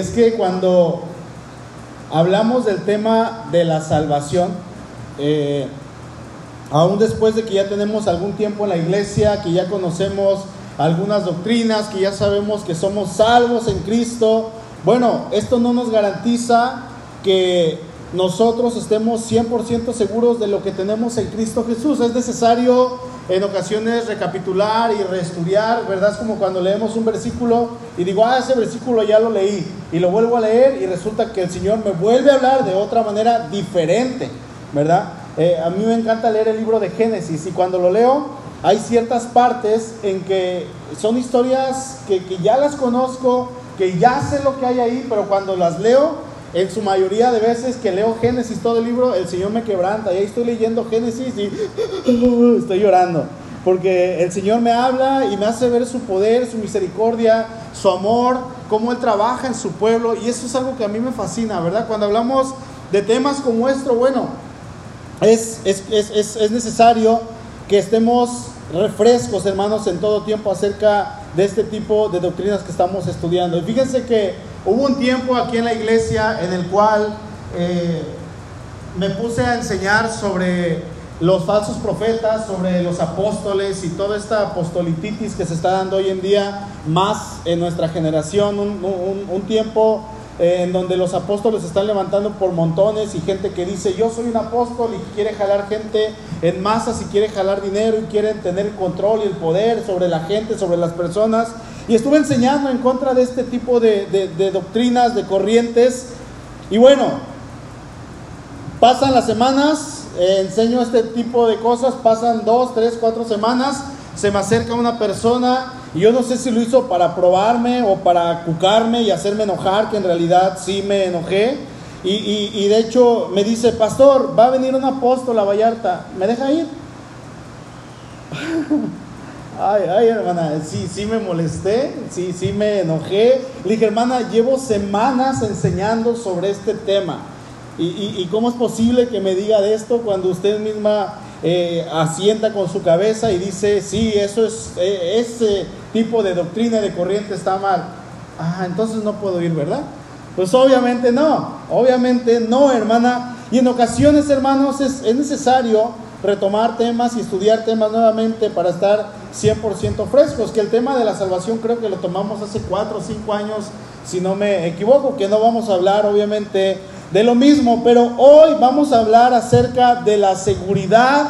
Es que cuando hablamos del tema de la salvación, eh, aún después de que ya tenemos algún tiempo en la iglesia, que ya conocemos algunas doctrinas, que ya sabemos que somos salvos en Cristo, bueno, esto no nos garantiza que nosotros estemos 100% seguros de lo que tenemos en Cristo Jesús. Es necesario en ocasiones recapitular y reestudiar, ¿verdad? Es como cuando leemos un versículo y digo, ah, ese versículo ya lo leí y lo vuelvo a leer y resulta que el Señor me vuelve a hablar de otra manera diferente, ¿verdad? Eh, a mí me encanta leer el libro de Génesis y cuando lo leo hay ciertas partes en que son historias que, que ya las conozco, que ya sé lo que hay ahí, pero cuando las leo en su mayoría de veces que leo Génesis, todo el libro, el Señor me quebranta. Y ahí estoy leyendo Génesis y estoy llorando. Porque el Señor me habla y me hace ver su poder, su misericordia, su amor, cómo Él trabaja en su pueblo. Y eso es algo que a mí me fascina, ¿verdad? Cuando hablamos de temas como esto, bueno, es, es, es, es necesario que estemos refrescos, hermanos, en todo tiempo acerca de este tipo de doctrinas que estamos estudiando. Y fíjense que Hubo un tiempo aquí en la iglesia en el cual eh, me puse a enseñar sobre los falsos profetas, sobre los apóstoles y toda esta apostolititis que se está dando hoy en día, más en nuestra generación, un, tiempo eh, en donde los apóstoles se están levantando por montones y gente que dice yo soy un apóstol y quiere jalar gente en masas y quiere jalar dinero y quieren tener el control y el poder sobre la gente, sobre las personas. Y estuve enseñando en contra de este tipo de, doctrinas, de corrientes. Y bueno, pasan las semanas, eh, enseño este tipo de cosas, pasan dos, tres, cuatro semanas, se me acerca una persona y yo no sé si lo hizo para probarme o para cucarme y hacerme enojar, que en realidad sí me enojé. Y, y de hecho me dice, pastor, va a venir un apóstol a Vallarta, ¿me deja ir? Ay, ay, hermana, sí, sí me molesté, sí, sí me enojé. Le dije, hermana, llevo semanas enseñando sobre este tema. ¿Y, cómo es posible que me diga de esto cuando usted misma eh, asienta con su cabeza y dice, sí, eso es, eh, ese tipo de doctrina de corriente está mal? Ah, entonces no puedo ir, ¿verdad? Pues obviamente no, obviamente no, hermana. Y en ocasiones, hermanos, es, es necesario retomar temas y estudiar temas nuevamente para estar 100% frescos, que el tema de la salvación creo que lo tomamos hace 4 o 5 años, si no me equivoco, que no vamos a hablar obviamente de lo mismo, pero hoy vamos a hablar acerca de la seguridad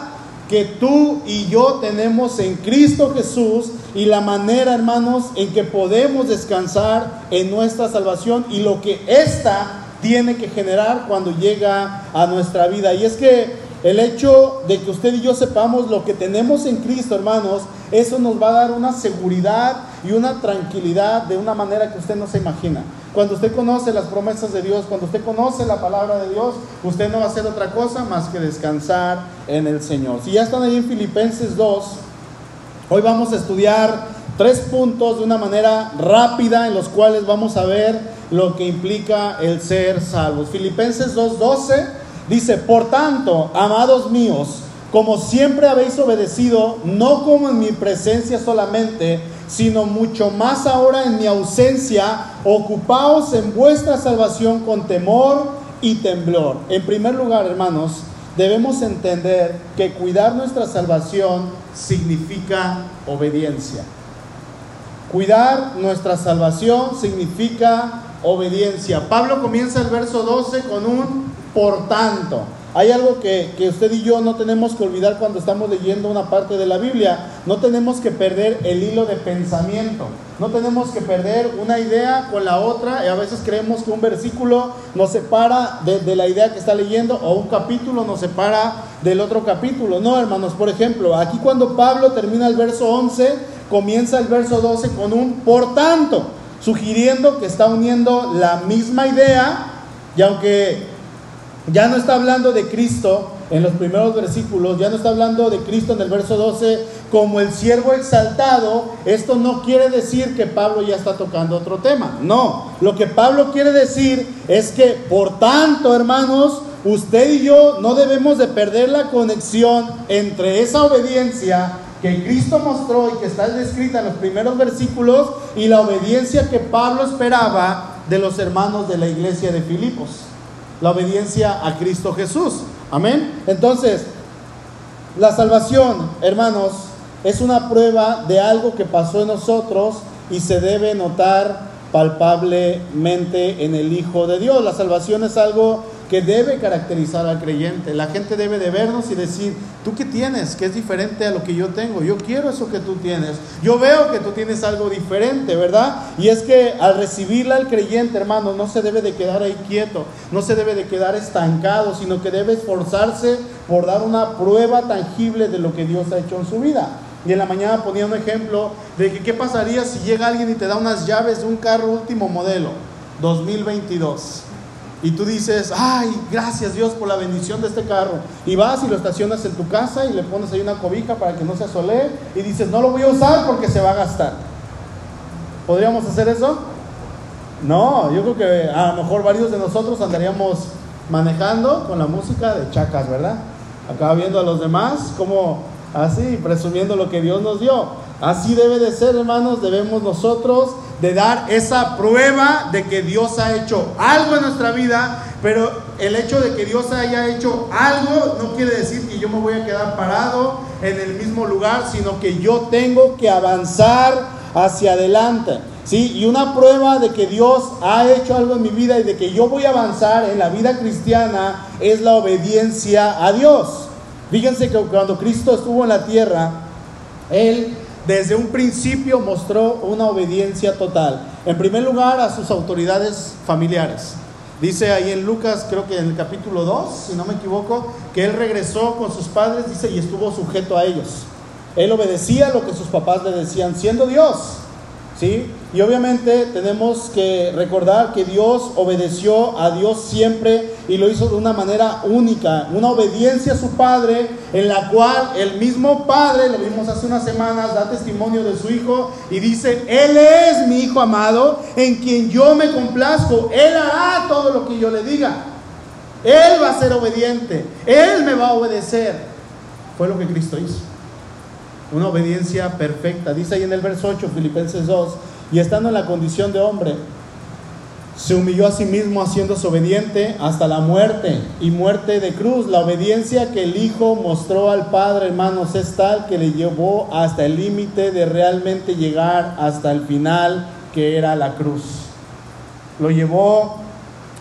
que tú y yo tenemos en Cristo Jesús y la manera, hermanos, en que podemos descansar en nuestra salvación y lo que ésta tiene que generar cuando llega a nuestra vida. Y es que el hecho de que usted y yo sepamos lo que tenemos en Cristo, hermanos, eso nos va a dar una seguridad y una tranquilidad de una manera que usted no se imagina. Cuando usted conoce las promesas de Dios, cuando usted conoce la palabra de Dios, usted no va a hacer otra cosa más que descansar en el Señor. Si ya están ahí en Filipenses 2, hoy vamos a estudiar tres puntos de una manera rápida en los cuales vamos a ver lo que implica el ser salvos. Filipenses 2.12 Dice, por tanto, amados míos, como siempre habéis obedecido, no como en mi presencia solamente, sino mucho más ahora en mi ausencia, ocupaos en vuestra salvación con temor y temblor. En primer lugar, hermanos, debemos entender que cuidar nuestra salvación significa obediencia. Cuidar nuestra salvación significa obediencia. Pablo comienza el verso 12 con un por tanto, hay algo que, usted y yo no tenemos que olvidar cuando estamos leyendo una parte de la Biblia. No tenemos que perder el hilo de pensamiento. No tenemos que perder una idea con la otra. Y a veces creemos que un versículo nos separa de, de la idea que está leyendo o un capítulo nos separa del otro capítulo. No, hermanos. Por ejemplo, aquí cuando Pablo termina el verso 11, comienza el verso 12 con un por tanto, sugiriendo que está uniendo la misma idea. Y aunque ya no está hablando de Cristo en los primeros versículos, ya no está hablando de Cristo en el verso 12 como el siervo exaltado. Esto no quiere decir que Pablo ya está tocando otro tema. No, lo que Pablo quiere decir es que, por tanto, hermanos, usted y yo no debemos de perder la conexión entre esa obediencia que Cristo mostró y que está descrita en los primeros versículos y la obediencia que Pablo esperaba de los hermanos de la iglesia de Filipos. La obediencia a Cristo Jesús. Amén. Entonces, la salvación, hermanos, es una prueba de algo que pasó en nosotros y se debe notar palpablemente en el Hijo de Dios. La salvación es algo que debe caracterizar al creyente. La gente debe de vernos y decir, ¿tú qué tienes? Que es diferente a lo que yo tengo. Yo quiero eso que tú tienes. Yo veo que tú tienes algo diferente, ¿verdad? Y es que al recibirla el creyente, hermano, no se debe de quedar ahí quieto, no se debe de quedar estancado, sino que debe esforzarse por dar una prueba tangible de lo que Dios ha hecho en su vida. Y en la mañana ponía un ejemplo de que qué pasaría si llega alguien y te da unas llaves de un carro último modelo, 2022 y tú dices, ay, gracias Dios por la bendición de este carro. Y vas y lo estacionas en tu casa y le pones ahí una cobija para que no se asole y dices, no lo voy a usar porque se va a gastar. ¿Podríamos hacer eso? No, yo creo que a lo mejor varios de nosotros andaríamos manejando con la música de chacas, ¿verdad? Acá viendo a los demás como así, presumiendo lo que Dios nos dio. Así debe de ser, hermanos, debemos nosotros de dar esa prueba de que Dios ha hecho algo en nuestra vida, pero el hecho de que Dios haya hecho algo no quiere decir que yo me voy a quedar parado en el mismo lugar, sino que yo tengo que avanzar hacia adelante. ¿sí? Y una prueba de que Dios ha hecho algo en mi vida y de que yo voy a avanzar en la vida cristiana es la obediencia a Dios. Fíjense que cuando Cristo estuvo en la tierra, Él desde un principio mostró una obediencia total. En primer lugar, a sus autoridades familiares. Dice ahí en Lucas, creo que en el capítulo 2, si no me equivoco, que él regresó con sus padres, dice, y estuvo sujeto a ellos. Él obedecía lo que sus papás le decían, siendo Dios. Y obviamente tenemos que recordar que Dios obedeció a Dios siempre y lo hizo de una manera única, una obediencia a su Padre en la cual el mismo Padre, lo vimos hace unas semanas, da testimonio de su Hijo y dice, Él es mi Hijo amado en quien yo me complazco, Él hará todo lo que yo le diga, Él va a ser obediente, Él me va a obedecer. Fue lo que Cristo hizo. Una obediencia perfecta. Dice ahí en el verso 8, Filipenses 2, y estando en la condición de hombre, se humilló a sí mismo haciéndose obediente hasta la muerte y muerte de cruz. La obediencia que el Hijo mostró al Padre, hermanos, es tal que le llevó hasta el límite de realmente llegar hasta el final, que era la cruz. Lo llevó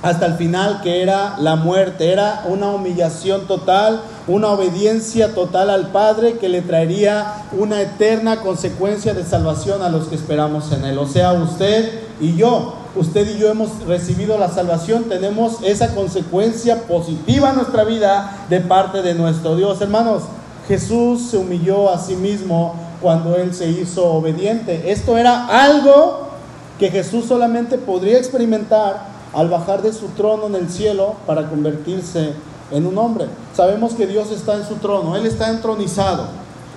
hasta el final, que era la muerte. Era una humillación total, una obediencia total al Padre que le traería una eterna consecuencia de salvación a los que esperamos en Él. O sea, usted y yo, usted y yo hemos recibido la salvación, tenemos esa consecuencia positiva en nuestra vida de parte de nuestro Dios. Hermanos, Jesús se humilló a sí mismo cuando Él se hizo obediente. Esto era algo que Jesús solamente podría experimentar al bajar de su trono en el cielo para convertirse en un hombre. Sabemos que Dios está en su trono, Él está entronizado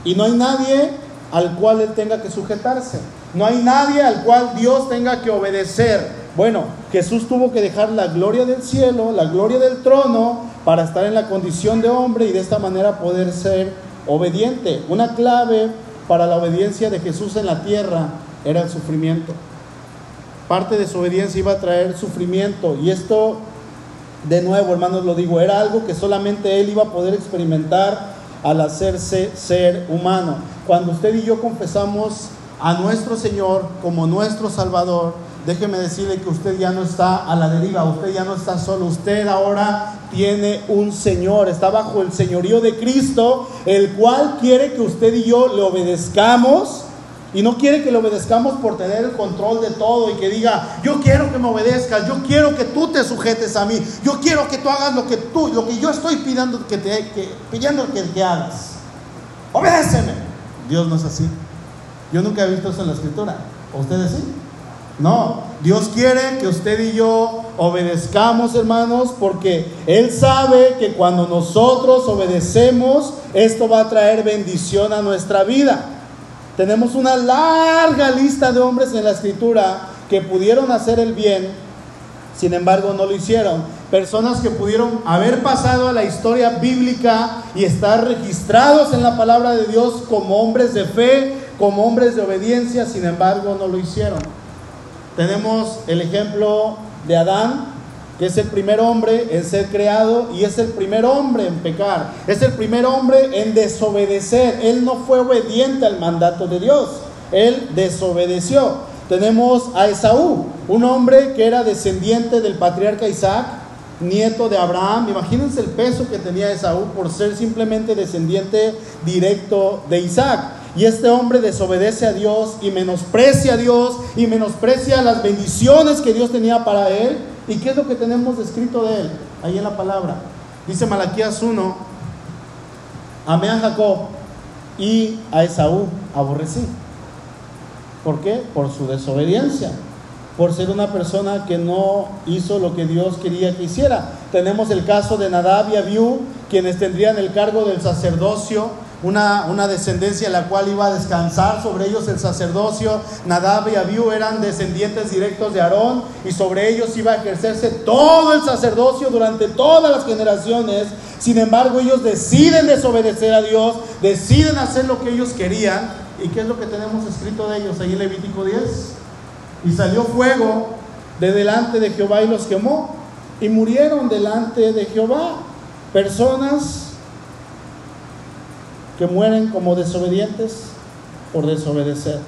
y no hay nadie al cual Él tenga que sujetarse. No hay nadie al cual Dios tenga que obedecer. Bueno, Jesús tuvo que dejar la gloria del cielo, la gloria del trono, para estar en la condición de hombre y de esta manera poder ser obediente. Una clave para la obediencia de Jesús en la tierra era el sufrimiento. Parte de su obediencia iba a traer sufrimiento y esto de nuevo, hermanos, lo digo, era algo que solamente Él iba a poder experimentar al hacerse ser humano. Cuando usted y yo confesamos a nuestro Señor como nuestro Salvador, déjeme decirle que usted ya no está a la deriva, usted ya no está solo, usted ahora tiene un Señor, está bajo el señorío de Cristo, el cual quiere que usted y yo le obedezcamos y no quiere que le obedezcamos por tener el control de todo y que diga, yo quiero que me obedezcas, yo quiero que tú te sujetes a mí, yo quiero que tú hagas lo que tú, lo que yo estoy pidiendo que te pidiendo que, que hagas. Obedéceme. Dios no es así. Yo nunca he visto eso en la escritura. ¿O ustedes sí? No, Dios quiere que usted y yo obedezcamos, hermanos, porque Él sabe que cuando nosotros obedecemos, esto va a traer bendición a nuestra vida. Tenemos una larga lista de hombres en la escritura que pudieron hacer el bien, sin embargo no lo hicieron. Personas que pudieron haber pasado a la historia bíblica y estar registrados en la palabra de Dios como hombres de fe, como hombres de obediencia, sin embargo no lo hicieron. tenemos el ejemplo de Adán, que es el primer hombre en ser creado y es el primer hombre en pecar. Es el primer hombre en desobedecer. Él no fue obediente al mandato de Dios. Él desobedeció. Tenemos a Esaú, un hombre que era descendiente del patriarca Isaac, nieto de Abraham. Imagínense el peso que tenía Esaú por ser simplemente descendiente directo de Isaac. Y este hombre desobedece a Dios y menosprecia a Dios y menosprecia las bendiciones que Dios tenía para él. ¿Y qué es lo que tenemos descrito de él? Ahí en la palabra. Dice Malaquías 1, amé a Jacob y a Esaú aborrecí. ¿Por qué? Por su desobediencia por ser una persona que no hizo lo que Dios quería que hiciera. Tenemos el caso de Nadab y Abiú, quienes tendrían el cargo del sacerdocio, una, una, descendencia en la cual iba a descansar sobre ellos el sacerdocio. Nadab y Abiú eran descendientes directos de Aarón y sobre ellos iba a ejercerse todo el sacerdocio durante todas las generaciones. Sin embargo, ellos deciden desobedecer a Dios, deciden hacer lo que ellos querían. ¿Y qué es lo que tenemos escrito de ellos ahí en Levítico 10? Y salió fuego de delante de Jehová y los quemó. Y murieron delante de Jehová personas que mueren como desobedientes por desobedecer,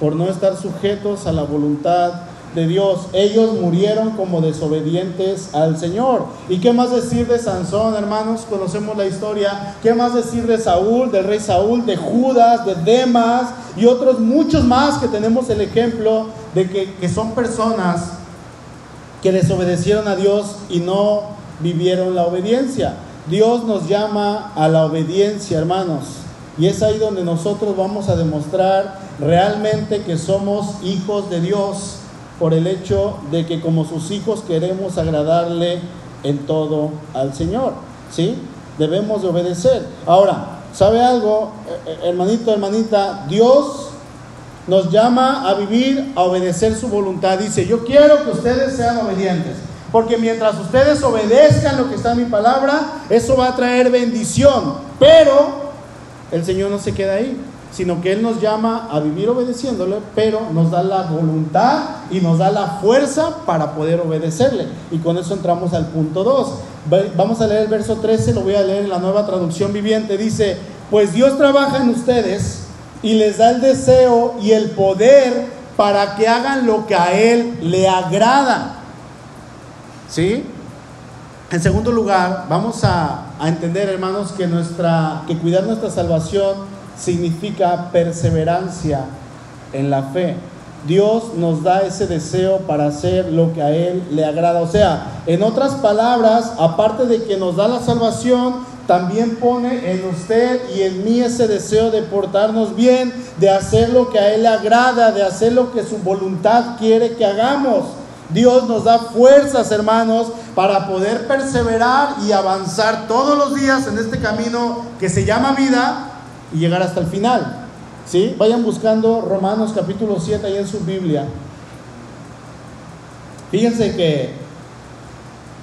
por no estar sujetos a la voluntad de Dios. Ellos murieron como desobedientes al Señor. ¿Y qué más decir de Sansón, hermanos? Conocemos la historia. ¿Qué más decir de Saúl, del rey Saúl, de Judas, de Demas y otros muchos más que tenemos el ejemplo de que, que son personas que desobedecieron a Dios y no vivieron la obediencia? Dios nos llama a la obediencia, hermanos. Y es ahí donde nosotros vamos a demostrar realmente que somos hijos de Dios por el hecho de que como sus hijos queremos agradarle en todo al Señor. ¿Sí? Debemos de obedecer. Ahora, ¿sabe algo, eh, eh, hermanito, hermanita? Dios nos llama a vivir, a obedecer su voluntad. Dice, yo quiero que ustedes sean obedientes. Porque mientras ustedes obedezcan lo que está en mi palabra, eso va a traer bendición. Pero el Señor no se queda ahí sino que Él nos llama a vivir obedeciéndole, pero nos da la voluntad y nos da la fuerza para poder obedecerle. Y con eso entramos al punto 2. Vamos a leer el verso 13, lo voy a leer en la nueva traducción viviente. Dice, pues Dios trabaja en ustedes y les da el deseo y el poder para que hagan lo que a Él le agrada. ¿Sí? En segundo lugar, vamos a, a entender, hermanos, que, nuestra, que cuidar nuestra salvación significa perseverancia en la fe. Dios nos da ese deseo para hacer lo que a Él le agrada. O sea, en otras palabras, aparte de que nos da la salvación, también pone en usted y en mí ese deseo de portarnos bien, de hacer lo que a Él le agrada, de hacer lo que su voluntad quiere que hagamos. Dios nos da fuerzas, hermanos, para poder perseverar y avanzar todos los días en este camino que se llama vida y llegar hasta el final. ¿Sí? Vayan buscando Romanos capítulo 7 ahí en su Biblia. Fíjense que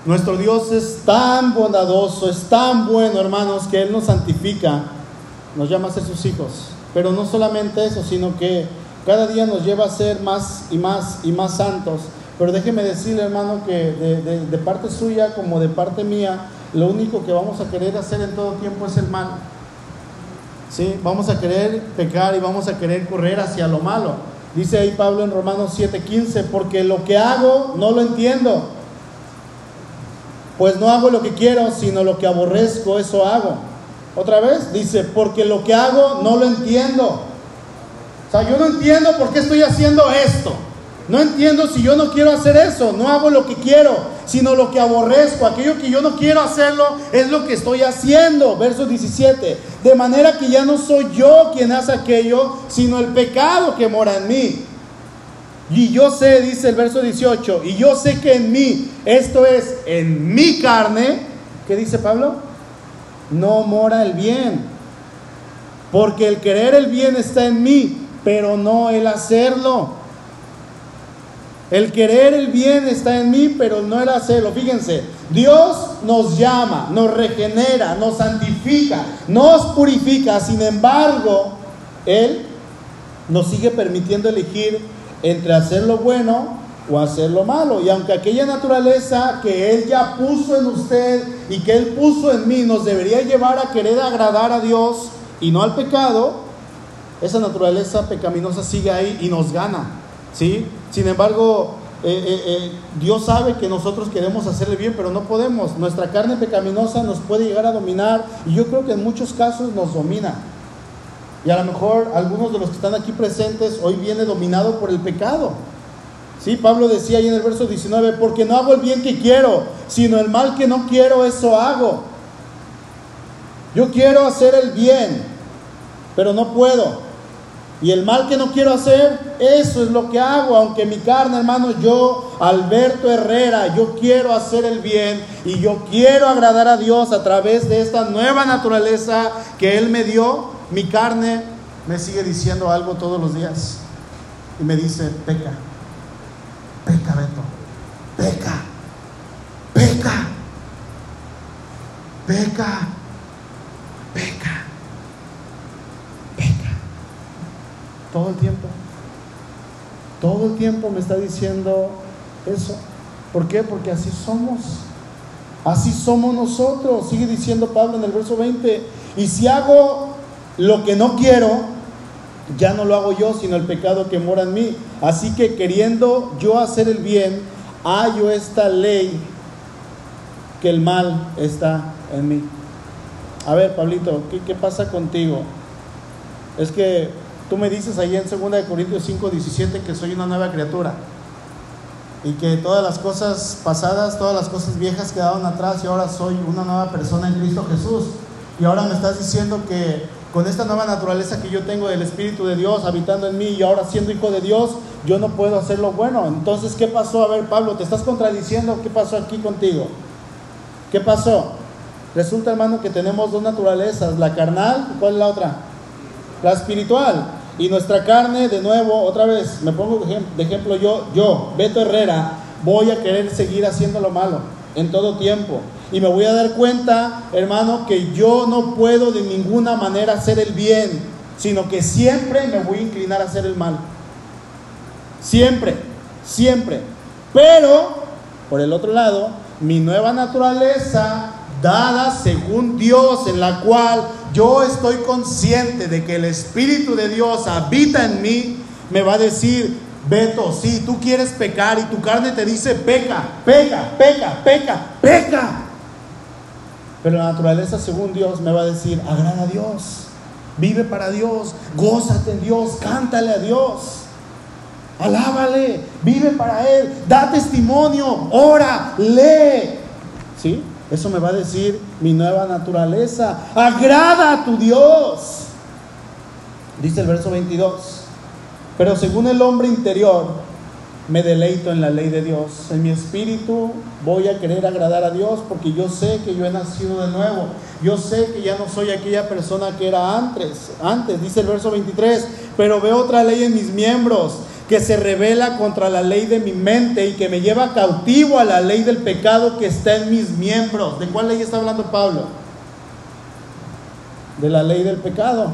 nuestro Dios es tan bondadoso, es tan bueno, hermanos, que Él nos santifica, nos llama a ser sus hijos. Pero no solamente eso, sino que cada día nos lleva a ser más y más y más santos. Pero déjeme decirle, hermano, que de, parte suya como de parte mía, lo único que vamos a querer hacer en todo tiempo es el mal. ¿sí? Vamos a querer pecar y vamos a querer correr hacia lo malo. Dice ahí Pablo en Romanos 7:15, porque lo que hago no lo entiendo. Pues no hago lo que quiero, sino lo que aborrezco, eso hago. Otra vez dice, porque lo que hago no lo entiendo. O sea, yo no entiendo por qué estoy haciendo esto. No entiendo si yo no quiero hacer eso, no hago lo que quiero, sino lo que aborrezco. Aquello que yo no quiero hacerlo es lo que estoy haciendo. Verso 17. De manera que ya no soy yo quien hace aquello, sino el pecado que mora en mí. Y yo sé, dice el verso 18, y yo sé que en mí, esto es, en mi carne, ¿qué dice Pablo? No mora el bien. Porque el querer el bien está en mí, pero no el hacerlo. El querer el bien está en mí, pero no el hacerlo. Fíjense, Dios nos llama, nos regenera, nos santifica, nos purifica. Sin embargo, Él nos sigue permitiendo elegir entre hacer lo bueno o hacer lo malo. Y aunque aquella naturaleza que Él ya puso en usted y que Él puso en mí nos debería llevar a querer agradar a Dios y no al pecado, esa naturaleza pecaminosa sigue ahí y nos gana. ¿sí? Sin embargo, eh, eh, eh, Dios sabe que nosotros queremos hacerle bien, pero no podemos. Nuestra carne pecaminosa nos puede llegar a dominar y yo creo que en muchos casos nos domina. Y a lo mejor algunos de los que están aquí presentes hoy viene dominado por el pecado. Sí, Pablo decía ahí en el verso 19, porque no hago el bien que quiero, sino el mal que no quiero, eso hago. Yo quiero hacer el bien, pero no puedo. Y el mal que no quiero hacer, eso es lo que hago. Aunque mi carne, hermano, yo, Alberto Herrera, yo quiero hacer el bien y yo quiero agradar a Dios a través de esta nueva naturaleza que Él me dio. Mi carne me sigue diciendo algo todos los días. Y me dice, peca, peca, Beto, peca, peca, peca, peca. Todo el tiempo. Todo el tiempo me está diciendo eso. ¿Por qué? Porque así somos. Así somos nosotros. Sigue diciendo Pablo en el verso 20. Y si hago lo que no quiero, ya no lo hago yo, sino el pecado que mora en mí. Así que queriendo yo hacer el bien, hallo esta ley que el mal está en mí. A ver, Pablito, ¿qué, qué pasa contigo? Es que Tú me dices ahí en 2 Corintios 5, 17 que soy una nueva criatura y que todas las cosas pasadas, todas las cosas viejas quedaron atrás y ahora soy una nueva persona en Cristo Jesús. Y ahora me estás diciendo que con esta nueva naturaleza que yo tengo del Espíritu de Dios habitando en mí y ahora siendo hijo de Dios, yo no puedo hacer lo bueno. Entonces, ¿qué pasó? A ver, Pablo, te estás contradiciendo. ¿Qué pasó aquí contigo? ¿Qué pasó? Resulta, hermano, que tenemos dos naturalezas, la carnal, ¿cuál es la otra? La espiritual. Y nuestra carne, de nuevo, otra vez, me pongo de ejemplo yo, yo, Beto Herrera, voy a querer seguir haciendo lo malo en todo tiempo. Y me voy a dar cuenta, hermano, que yo no puedo de ninguna manera hacer el bien, sino que siempre me voy a inclinar a hacer el mal. Siempre, siempre. Pero, por el otro lado, mi nueva naturaleza, dada según Dios, en la cual yo estoy consciente de que el Espíritu de Dios habita en mí, me va a decir, Beto, si tú quieres pecar y tu carne te dice, peca, peca, peca, peca, peca. Pero la naturaleza, según Dios, me va a decir, agrada a Dios, vive para Dios, gózate en Dios, cántale a Dios. Alábale, vive para Él, da testimonio, ora, lee. ¿Sí? Eso me va a decir mi nueva naturaleza. Agrada a tu Dios. Dice el verso 22. Pero según el hombre interior, me deleito en la ley de Dios. En mi espíritu voy a querer agradar a Dios porque yo sé que yo he nacido de nuevo. Yo sé que ya no soy aquella persona que era antes. Antes, dice el verso 23, pero veo otra ley en mis miembros que se revela contra la ley de mi mente y que me lleva cautivo a la ley del pecado que está en mis miembros. ¿De cuál ley está hablando Pablo? De la ley del pecado.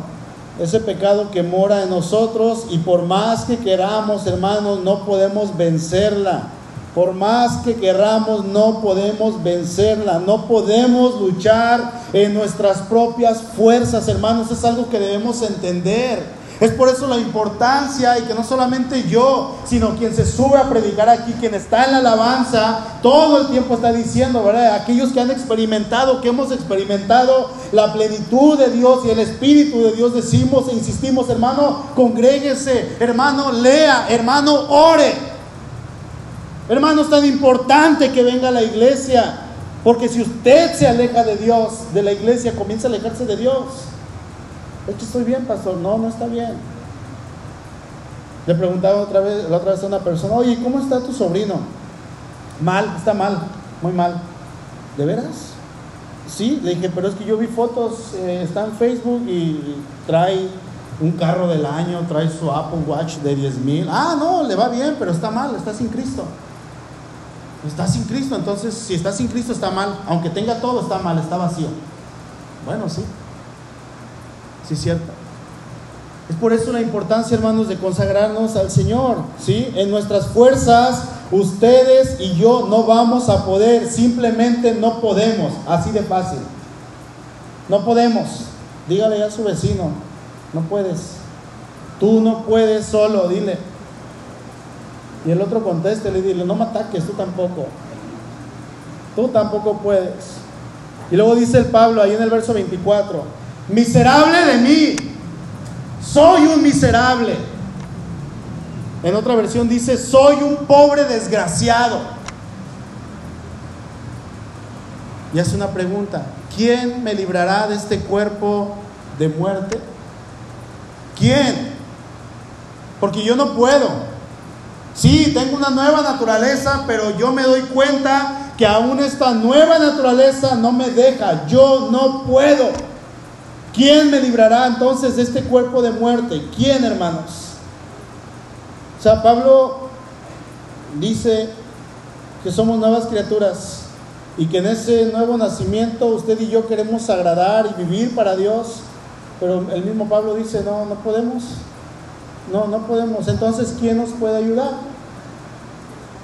Ese pecado que mora en nosotros y por más que queramos, hermanos, no podemos vencerla. Por más que queramos, no podemos vencerla. No podemos luchar en nuestras propias fuerzas, hermanos. Es algo que debemos entender. Es por eso la importancia y que no solamente yo, sino quien se sube a predicar aquí, quien está en la alabanza, todo el tiempo está diciendo, ¿verdad? Aquellos que han experimentado, que hemos experimentado la plenitud de Dios y el Espíritu de Dios, decimos e insistimos, hermano, congréguese, hermano, lea, hermano, ore. Hermano, es tan importante que venga a la iglesia, porque si usted se aleja de Dios, de la iglesia, comienza a alejarse de Dios. Es estoy bien, pastor. No, no está bien. Le preguntaba otra vez, la otra vez a una persona, oye, ¿cómo está tu sobrino? Mal, está mal, muy mal. ¿De veras? Sí, le dije, pero es que yo vi fotos, eh, está en Facebook y trae un carro del año, trae su Apple Watch de 10 mil. Ah, no, le va bien, pero está mal, está sin Cristo. Está sin Cristo, entonces si está sin Cristo está mal. Aunque tenga todo, está mal, está vacío. Bueno, sí. Sí, cierto. Es por eso la importancia, hermanos, de consagrarnos al Señor, ¿sí? En nuestras fuerzas, ustedes y yo no vamos a poder, simplemente no podemos, así de fácil. No podemos. Dígale a su vecino, no puedes. Tú no puedes solo, dile. Y el otro conteste, le dile, no me ataques, tú tampoco. Tú tampoco puedes. Y luego dice el Pablo ahí en el verso 24, miserable de mí, soy un miserable. En otra versión dice, soy un pobre desgraciado. Y hace una pregunta, ¿quién me librará de este cuerpo de muerte? ¿Quién? Porque yo no puedo. Sí, tengo una nueva naturaleza, pero yo me doy cuenta que aún esta nueva naturaleza no me deja. Yo no puedo. ¿Quién me librará entonces de este cuerpo de muerte? ¿Quién, hermanos? O sea, Pablo dice que somos nuevas criaturas y que en ese nuevo nacimiento usted y yo queremos agradar y vivir para Dios, pero el mismo Pablo dice, no, no podemos. No, no podemos. Entonces, ¿quién nos puede ayudar?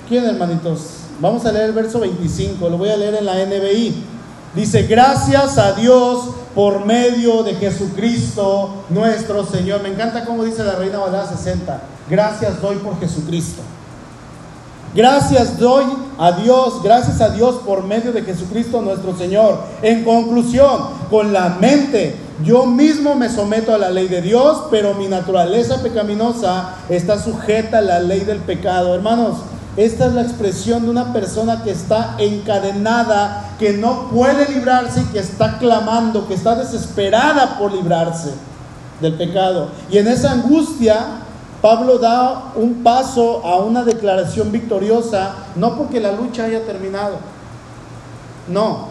¿Quién, hermanitos? Vamos a leer el verso 25, lo voy a leer en la NBI. Dice, gracias a Dios por medio de Jesucristo nuestro Señor. Me encanta cómo dice la Reina Valera 60. Gracias doy por Jesucristo. Gracias doy a Dios, gracias a Dios por medio de Jesucristo nuestro Señor. En conclusión, con la mente, yo mismo me someto a la ley de Dios, pero mi naturaleza pecaminosa está sujeta a la ley del pecado. Hermanos, esta es la expresión de una persona que está encadenada, que no puede librarse y que está clamando, que está desesperada por librarse del pecado. Y en esa angustia Pablo da un paso a una declaración victoriosa, no porque la lucha haya terminado, no,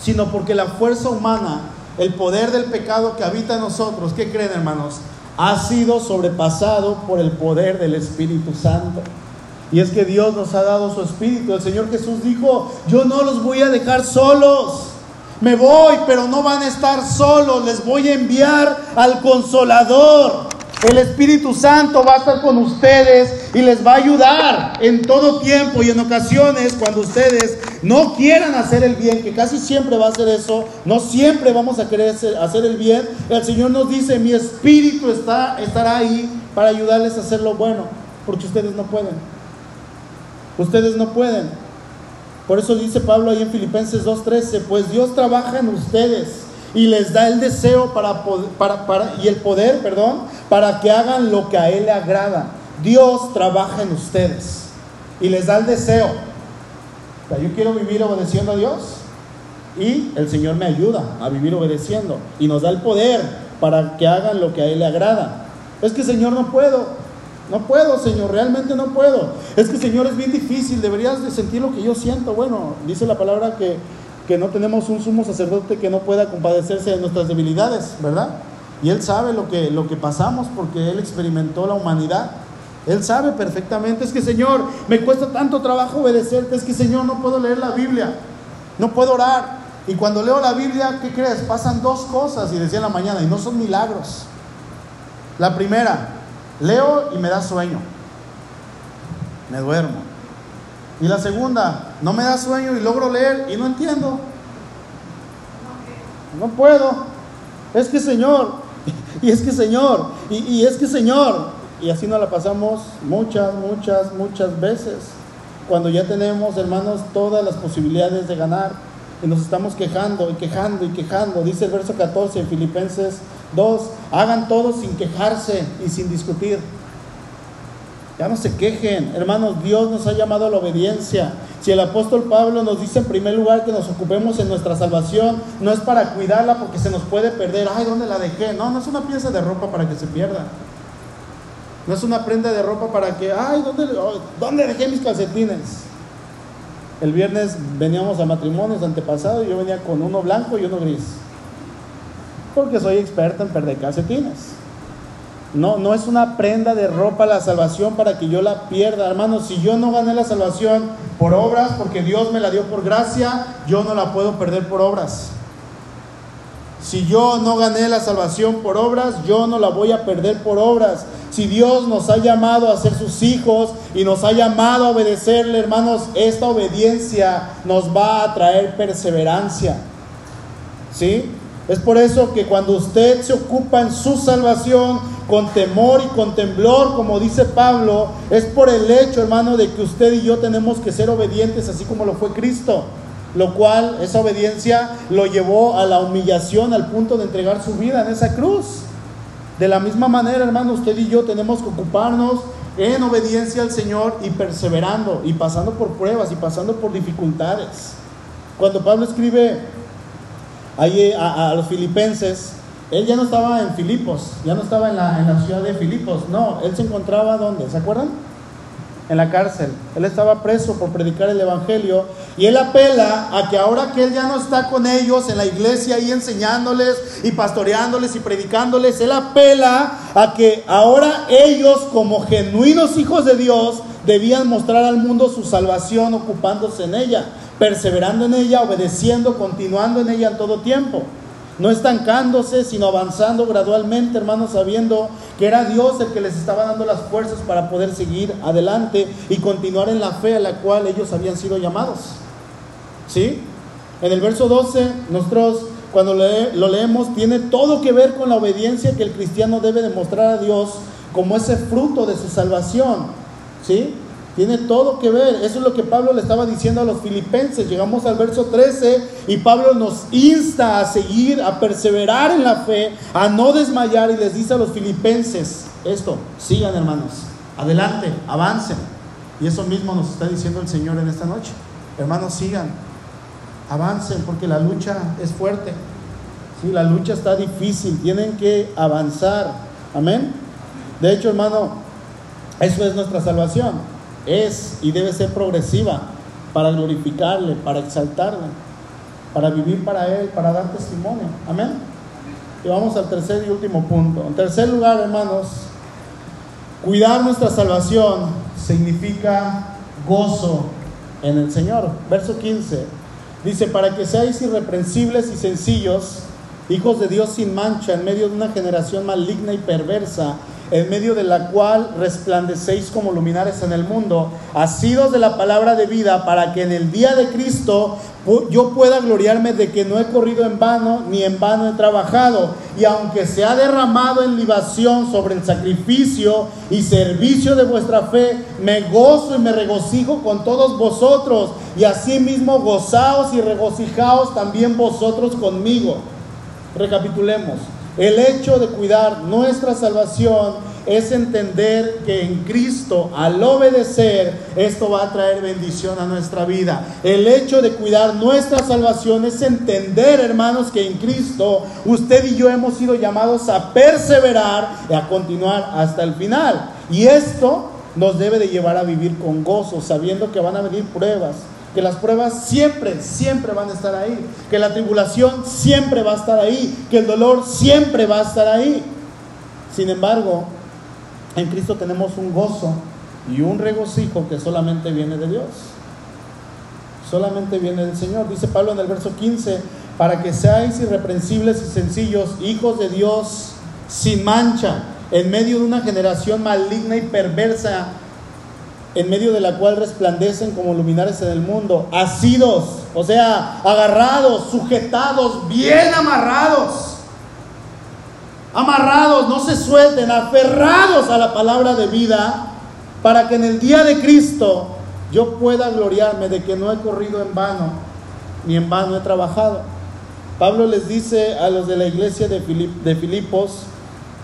sino porque la fuerza humana, el poder del pecado que habita en nosotros, ¿qué creen hermanos? Ha sido sobrepasado por el poder del Espíritu Santo. Y es que Dios nos ha dado su Espíritu. El Señor Jesús dijo, yo no los voy a dejar solos. Me voy, pero no van a estar solos. Les voy a enviar al consolador. El Espíritu Santo va a estar con ustedes y les va a ayudar en todo tiempo y en ocasiones cuando ustedes no quieran hacer el bien, que casi siempre va a ser eso, no siempre vamos a querer hacer el bien, el Señor nos dice, mi Espíritu está, estará ahí para ayudarles a hacer lo bueno, porque ustedes no pueden. Ustedes no pueden. Por eso dice Pablo ahí en Filipenses 2.13, pues Dios trabaja en ustedes y les da el deseo para, para, y el poder, perdón, para que hagan lo que a Él le agrada. Dios trabaja en ustedes y les da el deseo. yo quiero vivir obedeciendo a Dios y el Señor me ayuda a vivir obedeciendo y nos da el poder para que hagan lo que a Él le agrada. Es que Señor no puedo, no puedo, Señor, realmente no puedo. Es que, Señor, es bien difícil, deberías de sentir lo que yo siento. Bueno, dice la palabra que que no tenemos un sumo sacerdote que no pueda compadecerse de nuestras debilidades, ¿verdad? Y Él sabe lo que, lo que pasamos porque Él experimentó la humanidad. Él sabe perfectamente, es que Señor, me cuesta tanto trabajo obedecerte, es que Señor, no puedo leer la Biblia, no puedo orar. Y cuando leo la Biblia, ¿qué crees? Pasan dos cosas, y decía la mañana, y no son milagros. La primera, leo y me da sueño, me duermo. Y la segunda, no me da sueño y logro leer y no entiendo. No puedo. Es que Señor, y es que Señor, y, es que Señor. Y así nos la pasamos muchas, muchas, muchas veces. Cuando ya tenemos, hermanos, todas las posibilidades de ganar. Y nos estamos quejando y quejando y quejando. Dice el verso 14 en Filipenses 2, hagan todo sin quejarse y sin discutir. Ya no se quejen, hermanos, Dios nos ha llamado a la obediencia. Si el apóstol Pablo nos dice en primer lugar que nos ocupemos en nuestra salvación, no es para cuidarla porque se nos puede perder. Ay, ¿dónde la dejé? No, no es una pieza de ropa para que se pierda. No es una prenda de ropa para que, ay, ¿dónde, ¿dónde dejé mis calcetines? El viernes veníamos a matrimonios antepasado y yo venía con uno blanco y uno gris. Porque soy experta en perder calcetines. No, no es una prenda de ropa la salvación para que yo la pierda. Hermanos, si yo no gané la salvación por obras, porque Dios me la dio por gracia, yo no la puedo perder por obras. Si yo no gané la salvación por obras, yo no la voy a perder por obras. Si Dios nos ha llamado a ser sus hijos y nos ha llamado a obedecerle, hermanos, esta obediencia nos va a traer perseverancia. ¿Sí? Es por eso que cuando usted se ocupa en su salvación con temor y con temblor, como dice Pablo, es por el hecho, hermano, de que usted y yo tenemos que ser obedientes así como lo fue Cristo lo cual esa obediencia lo llevó a la humillación al punto de entregar su vida en esa cruz. De la misma manera, hermano, usted y yo tenemos que ocuparnos en obediencia al Señor y perseverando y pasando por pruebas y pasando por dificultades. Cuando Pablo escribe ahí a, los filipenses, él ya no estaba en Filipos, ya no estaba en la, en la ciudad de Filipos, no, él se encontraba ¿dónde? ¿Se acuerdan? en la cárcel. Él estaba preso por predicar el Evangelio y él apela a que ahora que él ya no está con ellos en la iglesia ahí enseñándoles y pastoreándoles y predicándoles, él apela a que ahora ellos como genuinos hijos de Dios debían mostrar al mundo su salvación ocupándose en ella, perseverando en ella, obedeciendo, continuando en ella en todo tiempo no estancándose, sino avanzando gradualmente, hermanos, sabiendo que era Dios el que les estaba dando las fuerzas para poder seguir adelante y continuar en la fe a la cual ellos habían sido llamados. ¿Sí? En el verso 12, nosotros cuando lo leemos, tiene todo que ver con la obediencia que el cristiano debe demostrar a Dios como ese fruto de su salvación. ¿Sí? Tiene todo que ver. Eso es lo que Pablo le estaba diciendo a los filipenses. Llegamos al verso 13 y Pablo nos insta a seguir, a perseverar en la fe, a no desmayar y les dice a los filipenses esto, sigan hermanos, adelante, avancen. Y eso mismo nos está diciendo el Señor en esta noche. Hermanos, sigan, avancen porque la lucha es fuerte. Sí, la lucha está difícil, tienen que avanzar. Amén. De hecho, hermano, eso es nuestra salvación es y debe ser progresiva para glorificarle, para exaltarle, para vivir para Él, para dar testimonio. Amén. Y vamos al tercer y último punto. En tercer lugar, hermanos, cuidar nuestra salvación significa gozo en el Señor. Verso 15 dice, para que seáis irreprensibles y sencillos, hijos de Dios sin mancha, en medio de una generación maligna y perversa en medio de la cual resplandecéis como luminares en el mundo, asidos de la palabra de vida, para que en el día de Cristo yo pueda gloriarme de que no he corrido en vano, ni en vano he trabajado. Y aunque se ha derramado en libación sobre el sacrificio y servicio de vuestra fe, me gozo y me regocijo con todos vosotros. Y asimismo gozaos y regocijaos también vosotros conmigo. Recapitulemos. El hecho de cuidar nuestra salvación es entender que en Cristo, al obedecer, esto va a traer bendición a nuestra vida. El hecho de cuidar nuestra salvación es entender, hermanos, que en Cristo usted y yo hemos sido llamados a perseverar y a continuar hasta el final. Y esto nos debe de llevar a vivir con gozo, sabiendo que van a venir pruebas, que las pruebas siempre, siempre van a estar ahí, que la tribulación siempre va a estar ahí, que el dolor siempre va a estar ahí. Sin embargo, en Cristo tenemos un gozo y un regocijo que solamente viene de Dios. Solamente viene del Señor. Dice Pablo en el verso 15, para que seáis irreprensibles y sencillos, hijos de Dios sin mancha, en medio de una generación maligna y perversa en medio de la cual resplandecen como luminares en el mundo, asidos, o sea, agarrados, sujetados, bien amarrados, amarrados, no se suelten, aferrados a la palabra de vida, para que en el día de Cristo yo pueda gloriarme de que no he corrido en vano, ni en vano he trabajado. Pablo les dice a los de la iglesia de, de Filipos,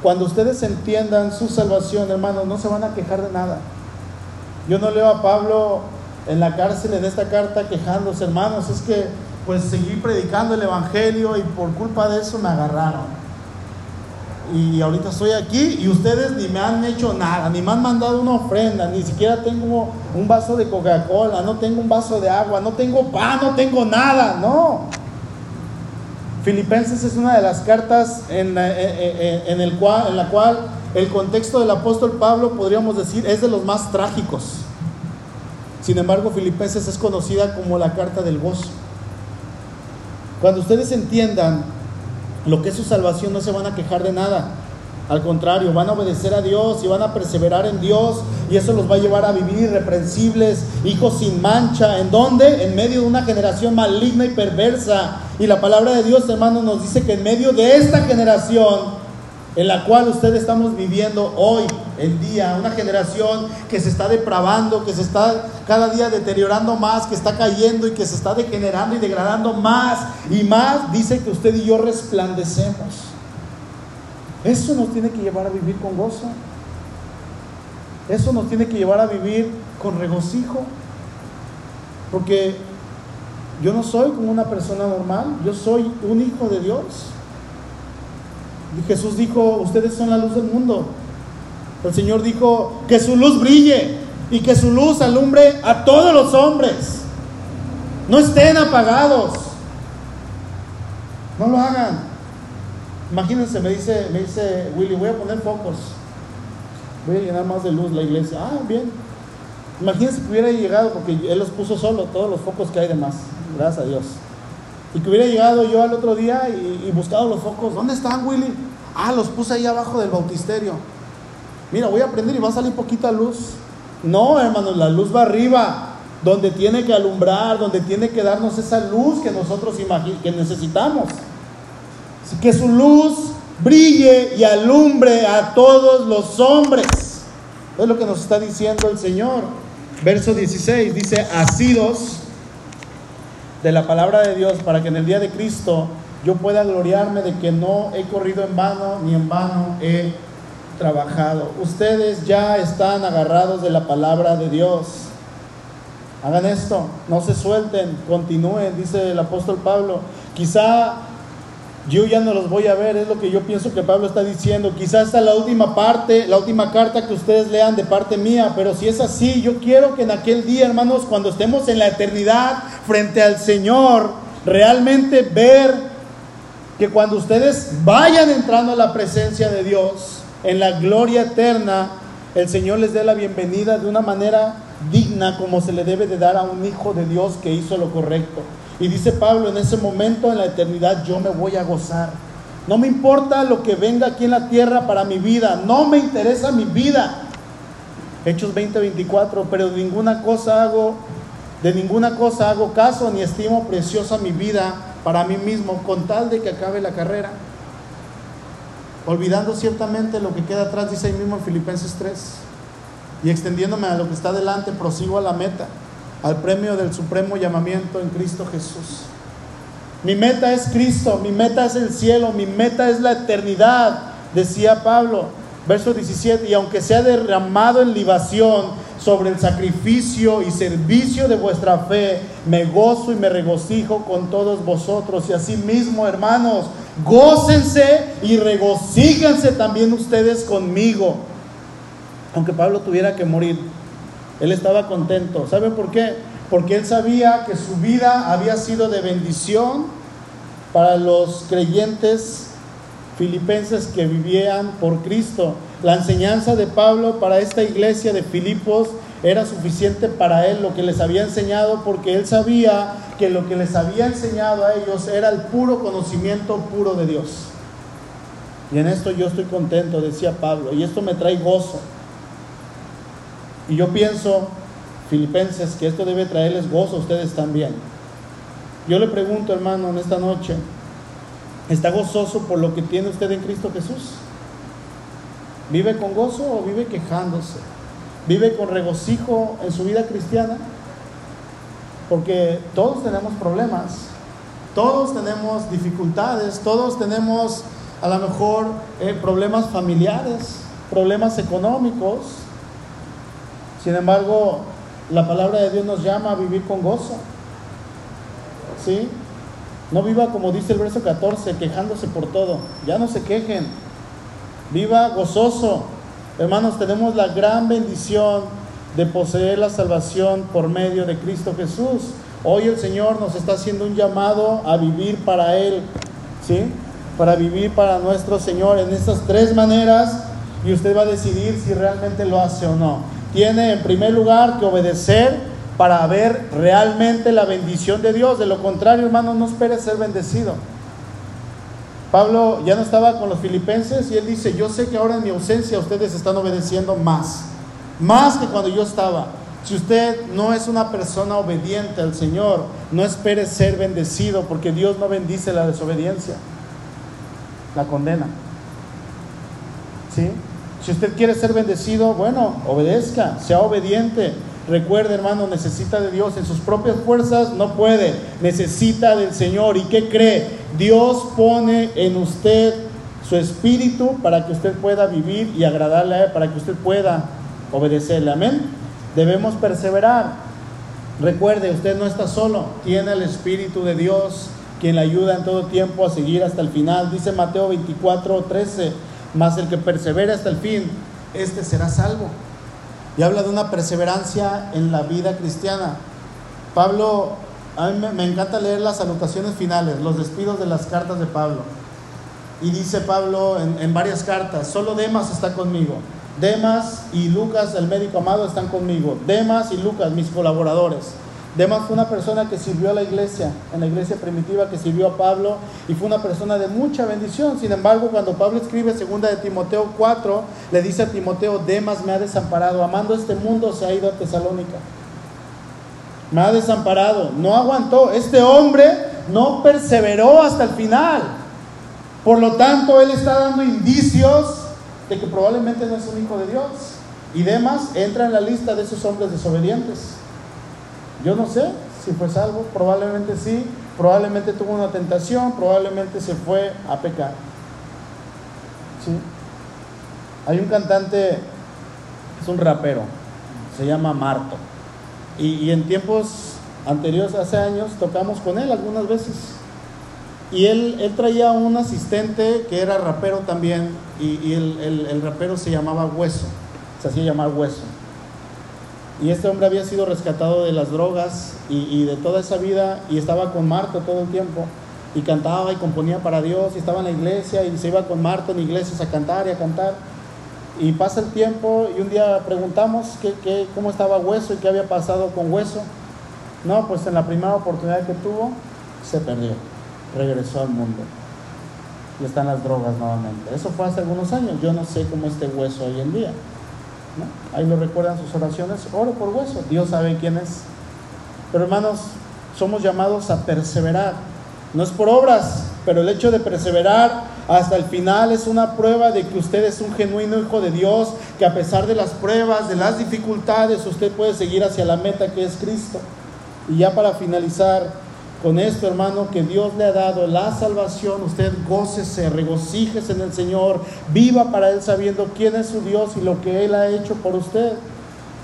cuando ustedes entiendan su salvación, hermanos, no se van a quejar de nada. Yo no leo a Pablo en la cárcel en esta carta quejándose, hermanos, es que pues seguí predicando el Evangelio y por culpa de eso me agarraron. Y ahorita estoy aquí y ustedes ni me han hecho nada, ni me han mandado una ofrenda, ni siquiera tengo un vaso de Coca-Cola, no tengo un vaso de agua, no tengo pan, no tengo nada, no. Filipenses es una de las cartas en, en, el cual, en la cual el contexto del apóstol Pablo, podríamos decir, es de los más trágicos. Sin embargo, Filipenses es conocida como la carta del gozo. Cuando ustedes entiendan lo que es su salvación, no se van a quejar de nada. Al contrario, van a obedecer a Dios y van a perseverar en Dios y eso los va a llevar a vivir irreprensibles, hijos sin mancha. ¿En dónde? En medio de una generación maligna y perversa. Y la palabra de Dios, hermanos, nos dice que en medio de esta generación en la cual ustedes estamos viviendo hoy, el día, una generación que se está depravando, que se está cada día deteriorando más, que está cayendo y que se está degenerando y degradando más y más, dice que usted y yo resplandecemos. Eso nos tiene que llevar a vivir con gozo. Eso nos tiene que llevar a vivir con regocijo. Porque yo no soy como una persona normal, yo soy un hijo de Dios. Y Jesús dijo, ustedes son la luz del mundo. El Señor dijo, que su luz brille y que su luz alumbre a todos los hombres. No estén apagados. No lo hagan. Imagínense, me dice, me dice Willy, voy a poner focos. Voy a llenar más de luz la iglesia. Ah, bien. Imagínense que hubiera llegado, porque él los puso solo, todos los focos que hay de más. Gracias a Dios. Y que hubiera llegado yo al otro día y, buscado los focos. ¿Dónde están, Willy? Ah, los puse ahí abajo del bautisterio. Mira, voy a prender y va a salir poquita luz. No, hermanos, la luz va arriba, donde tiene que alumbrar, donde tiene que darnos esa luz que nosotros que necesitamos que su luz brille y alumbre a todos los hombres. Es lo que nos está diciendo el Señor. Verso 16 dice, asidos de la palabra de Dios para que en el día de Cristo yo pueda gloriarme de que no he corrido en vano ni en vano he trabajado. Ustedes ya están agarrados de la palabra de Dios. Hagan esto, no se suelten, continúen, dice el apóstol Pablo. Quizá yo ya no los voy a ver, es lo que yo pienso que Pablo está diciendo. Quizás esta la última parte, la última carta que ustedes lean de parte mía, pero si es así, yo quiero que en aquel día, hermanos, cuando estemos en la eternidad frente al Señor, realmente ver que cuando ustedes vayan entrando a la presencia de Dios, en la gloria eterna, el Señor les dé la bienvenida de una manera digna como se le debe de dar a un hijo de Dios que hizo lo correcto. Y dice Pablo, en ese momento, en la eternidad, yo me voy a gozar. No me importa lo que venga aquí en la tierra para mi vida, no me interesa mi vida. Hechos 20, 24, pero de ninguna cosa hago, de ninguna cosa hago caso ni estimo preciosa mi vida para mí mismo, con tal de que acabe la carrera. Olvidando ciertamente lo que queda atrás, dice ahí mismo en Filipenses 3. Y extendiéndome a lo que está delante, prosigo a la meta al premio del supremo llamamiento en Cristo Jesús. Mi meta es Cristo, mi meta es el cielo, mi meta es la eternidad, decía Pablo, verso 17, y aunque sea derramado en libación sobre el sacrificio y servicio de vuestra fe, me gozo y me regocijo con todos vosotros. Y asimismo, hermanos, gócense y regocíjense también ustedes conmigo. Aunque Pablo tuviera que morir, él estaba contento. ¿Sabe por qué? Porque él sabía que su vida había sido de bendición para los creyentes filipenses que vivían por Cristo. La enseñanza de Pablo para esta iglesia de Filipos era suficiente para él lo que les había enseñado porque él sabía que lo que les había enseñado a ellos era el puro conocimiento puro de Dios. Y en esto yo estoy contento, decía Pablo, y esto me trae gozo. Y yo pienso, filipenses, que esto debe traerles gozo a ustedes también. Yo le pregunto, hermano, en esta noche, ¿está gozoso por lo que tiene usted en Cristo Jesús? ¿Vive con gozo o vive quejándose? ¿Vive con regocijo en su vida cristiana? Porque todos tenemos problemas, todos tenemos dificultades, todos tenemos a lo mejor eh, problemas familiares, problemas económicos, sin embargo, la palabra de Dios nos llama a vivir con gozo. ¿Sí? No viva como dice el verso 14, quejándose por todo. Ya no se quejen. Viva gozoso. Hermanos, tenemos la gran bendición de poseer la salvación por medio de Cristo Jesús. Hoy el Señor nos está haciendo un llamado a vivir para Él. ¿Sí? Para vivir para nuestro Señor en estas tres maneras y usted va a decidir si realmente lo hace o no tiene en primer lugar que obedecer para ver realmente la bendición de Dios. De lo contrario, hermano, no espere ser bendecido. Pablo ya no estaba con los filipenses y él dice, yo sé que ahora en mi ausencia ustedes están obedeciendo más, más que cuando yo estaba. Si usted no es una persona obediente al Señor, no espere ser bendecido porque Dios no bendice la desobediencia, la condena. ¿Sí? Si usted quiere ser bendecido, bueno, obedezca, sea obediente. Recuerde, hermano, necesita de Dios. En sus propias fuerzas no puede. Necesita del Señor. ¿Y qué cree? Dios pone en usted su espíritu para que usted pueda vivir y agradarle a Él, para que usted pueda obedecerle. Amén. Debemos perseverar. Recuerde, usted no está solo. Tiene el Espíritu de Dios quien le ayuda en todo tiempo a seguir hasta el final. Dice Mateo 24, 13 mas el que persevera hasta el fin, este será salvo. Y habla de una perseverancia en la vida cristiana. Pablo, a mí me encanta leer las anotaciones finales, los despidos de las cartas de Pablo. Y dice Pablo en, en varias cartas, solo Demas está conmigo. Demas y Lucas, el médico amado, están conmigo. Demas y Lucas, mis colaboradores. Demas fue una persona que sirvió a la iglesia, en la iglesia primitiva que sirvió a Pablo y fue una persona de mucha bendición. Sin embargo, cuando Pablo escribe segunda de Timoteo 4, le dice a Timoteo, Demas me ha desamparado, amando este mundo se ha ido a Tesalónica. Me ha desamparado, no aguantó. Este hombre no perseveró hasta el final. Por lo tanto, él está dando indicios de que probablemente no es un hijo de Dios. Y Demas entra en la lista de esos hombres desobedientes. Yo no sé si fue salvo, probablemente sí, probablemente tuvo una tentación, probablemente se fue a pecar. ¿Sí? Hay un cantante, es un rapero, se llama Marto. Y, en tiempos anteriores, hace años, tocamos con él algunas veces. Y él, él traía un asistente que era rapero también, y, el rapero se llamaba Hueso, se hacía llamar Hueso. Y este hombre había sido rescatado de las drogas y, y, de toda esa vida y estaba con Marta todo el tiempo. Y cantaba y componía para Dios y estaba en la iglesia y se iba con Marta en iglesias a cantar y a cantar. Y pasa el tiempo y un día preguntamos qué, qué, cómo estaba Hueso y qué había pasado con Hueso. No, pues en la primera oportunidad que tuvo se perdió, regresó al mundo y están las drogas nuevamente. Eso fue hace algunos años. Yo no sé cómo este Hueso hoy en día. Ahí lo recuerdan sus oraciones, oro por hueso, Dios sabe quién es. Pero hermanos, somos llamados a perseverar. No es por obras, pero el hecho de perseverar hasta el final es una prueba de que usted es un genuino hijo de Dios, que a pesar de las pruebas, de las dificultades, usted puede seguir hacia la meta que es Cristo. Y ya para finalizar, con esto, hermano, que Dios le ha dado la salvación, usted gócese, regocíjese en el Señor, viva para Él sabiendo quién es su Dios y lo que Él ha hecho por usted.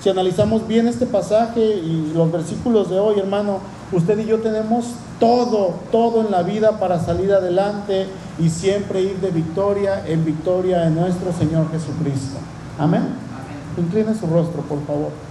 Si analizamos bien este pasaje y los versículos de hoy, hermano, usted y yo tenemos todo, todo en la vida para salir adelante y siempre ir de victoria en victoria en nuestro Señor Jesucristo. Amén. Amén. Incline su rostro, por favor.